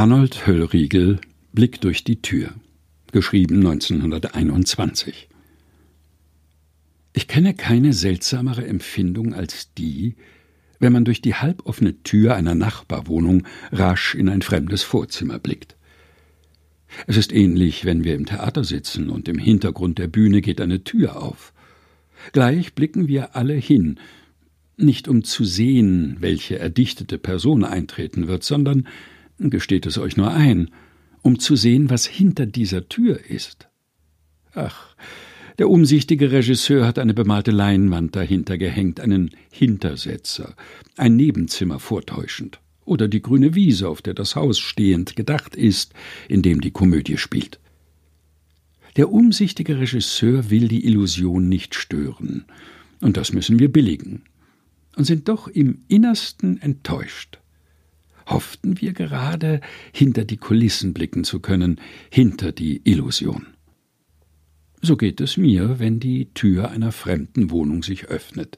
Arnold Höllriegel Blick durch die Tür. Geschrieben 1921. Ich kenne keine seltsamere Empfindung als die, wenn man durch die halboffene Tür einer Nachbarwohnung rasch in ein fremdes Vorzimmer blickt. Es ist ähnlich, wenn wir im Theater sitzen und im Hintergrund der Bühne geht eine Tür auf. Gleich blicken wir alle hin, nicht um zu sehen, welche erdichtete Person eintreten wird, sondern, gesteht es euch nur ein, um zu sehen, was hinter dieser Tür ist. Ach, der umsichtige Regisseur hat eine bemalte Leinwand dahinter gehängt, einen Hintersetzer, ein Nebenzimmer vortäuschend, oder die grüne Wiese, auf der das Haus stehend gedacht ist, in dem die Komödie spielt. Der umsichtige Regisseur will die Illusion nicht stören, und das müssen wir billigen, und sind doch im Innersten enttäuscht. Hofften wir gerade, hinter die Kulissen blicken zu können, hinter die Illusion. So geht es mir, wenn die Tür einer fremden Wohnung sich öffnet.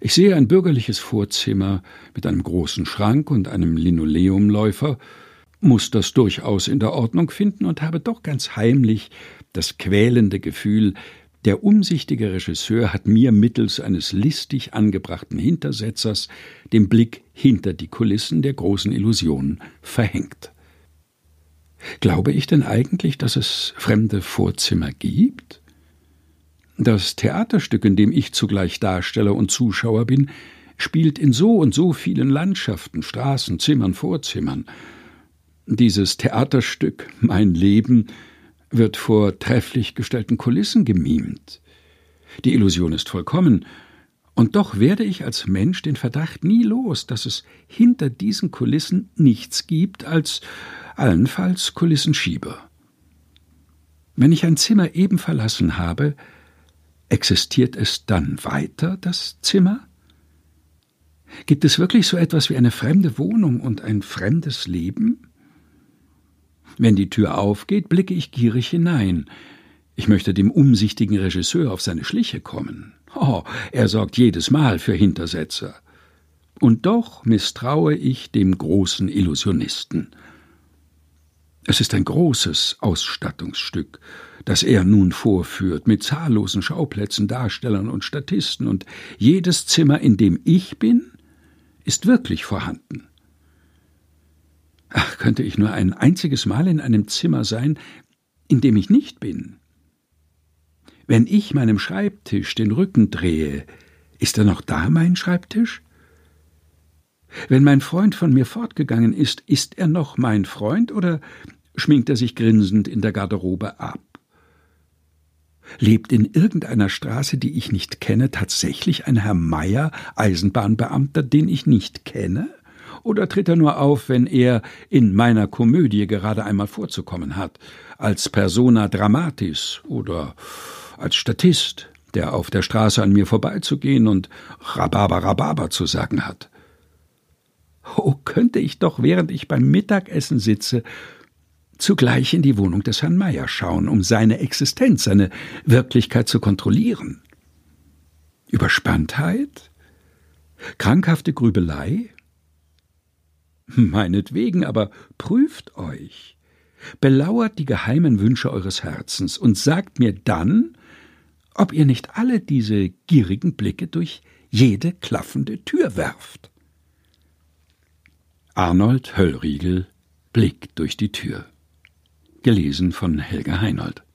Ich sehe ein bürgerliches Vorzimmer mit einem großen Schrank und einem Linoleumläufer, muss das durchaus in der Ordnung finden und habe doch ganz heimlich das quälende Gefühl, der umsichtige Regisseur hat mir mittels eines listig angebrachten Hintersetzers den Blick hinter die Kulissen der großen Illusion verhängt. Glaube ich denn eigentlich, dass es fremde Vorzimmer gibt? Das Theaterstück, in dem ich zugleich Darsteller und Zuschauer bin, spielt in so und so vielen Landschaften, Straßen, Zimmern, Vorzimmern. Dieses Theaterstück, mein Leben, wird vor trefflich gestellten Kulissen gemimt. Die Illusion ist vollkommen, und doch werde ich als Mensch den Verdacht nie los, dass es hinter diesen Kulissen nichts gibt als allenfalls Kulissenschieber. Wenn ich ein Zimmer eben verlassen habe, existiert es dann weiter, das Zimmer? Gibt es wirklich so etwas wie eine fremde Wohnung und ein fremdes Leben? Wenn die Tür aufgeht, blicke ich gierig hinein. Ich möchte dem umsichtigen Regisseur auf seine Schliche kommen. Oh, er sorgt jedes Mal für Hintersetzer. Und doch misstraue ich dem großen Illusionisten. Es ist ein großes Ausstattungsstück, das er nun vorführt, mit zahllosen Schauplätzen, Darstellern und Statisten, und jedes Zimmer, in dem ich bin, ist wirklich vorhanden. Ach, könnte ich nur ein einziges Mal in einem Zimmer sein, in dem ich nicht bin. Wenn ich meinem Schreibtisch den Rücken drehe, ist er noch da, mein Schreibtisch? Wenn mein Freund von mir fortgegangen ist, ist er noch mein Freund oder schminkt er sich grinsend in der Garderobe ab? Lebt in irgendeiner Straße, die ich nicht kenne, tatsächlich ein Herr Meier, Eisenbahnbeamter, den ich nicht kenne? Oder tritt er nur auf, wenn er in meiner Komödie gerade einmal vorzukommen hat, als Persona dramatis oder als Statist, der auf der Straße an mir vorbeizugehen und Rhabarber Rhabarber zu sagen hat? Oh, könnte ich doch, während ich beim Mittagessen sitze, zugleich in die Wohnung des Herrn Meier schauen, um seine Existenz, seine Wirklichkeit zu kontrollieren. Überspanntheit? Krankhafte Grübelei? Meinetwegen, aber prüft euch, belauert die geheimen Wünsche eures Herzens und sagt mir dann, ob ihr nicht alle diese gierigen Blicke durch jede klaffende Tür werft. Arnold Höllriegel Blick durch die Tür. Gelesen von Helga Heinold.